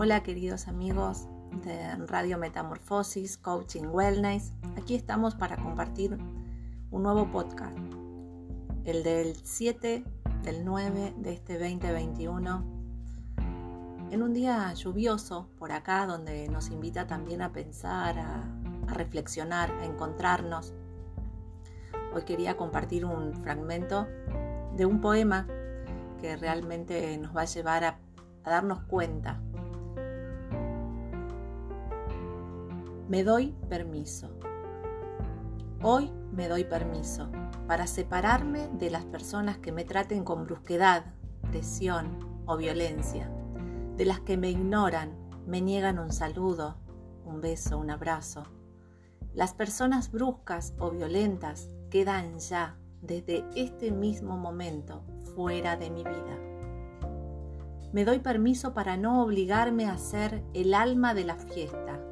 Hola queridos amigos de Radio Metamorfosis, Coaching Wellness. Aquí estamos para compartir un nuevo podcast, el del 7 del 9 de este 2021, en un día lluvioso por acá donde nos invita también a pensar, a, reflexionar, a encontrarnos. Hoy quería compartir un fragmento de un poema que realmente nos va a llevar a darnos cuenta Me doy permiso. Hoy me doy permiso para separarme de las personas que me traten con brusquedad, presión o violencia, de las que me ignoran, me niegan un saludo, un beso, un abrazo. Las personas bruscas o violentas quedan ya desde este mismo momento fuera de mi vida. Me doy permiso para no obligarme a ser el alma de la fiesta,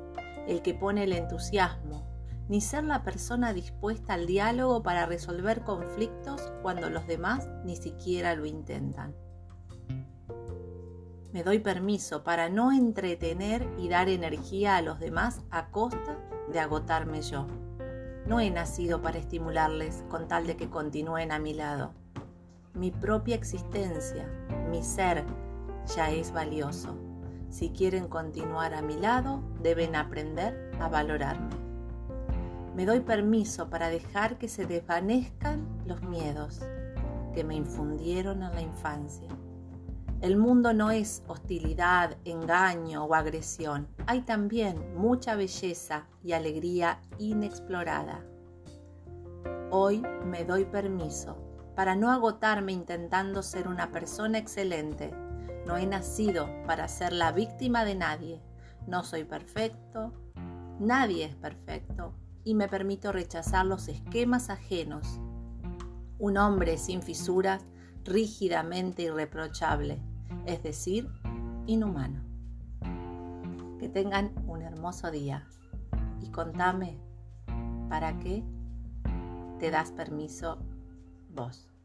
el que pone el entusiasmo, ni ser la persona dispuesta al diálogo para resolver conflictos cuando los demás ni siquiera lo intentan. Me doy permiso para no entretener y dar energía a los demás a costa de agotarme yo. No he nacido para estimularles con tal de que continúen a mi lado. Mi propia existencia, mi ser, ya es valioso. Si quieren continuar a mi lado, deben aprender a valorarme. Me doy permiso para dejar que se desvanezcan los miedos que me infundieron en la infancia. El mundo no es hostilidad, engaño o agresión. Hay también mucha belleza y alegría inexplorada. Hoy me doy permiso para no agotarme intentando ser una persona excelente no he nacido para ser la víctima de nadie. No soy perfecto, nadie es perfecto y me permito rechazar los esquemas ajenos. Un hombre sin fisuras, rígidamente irreprochable, es decir, inhumano. Que tengan un hermoso día y contame para qué te das permiso vos.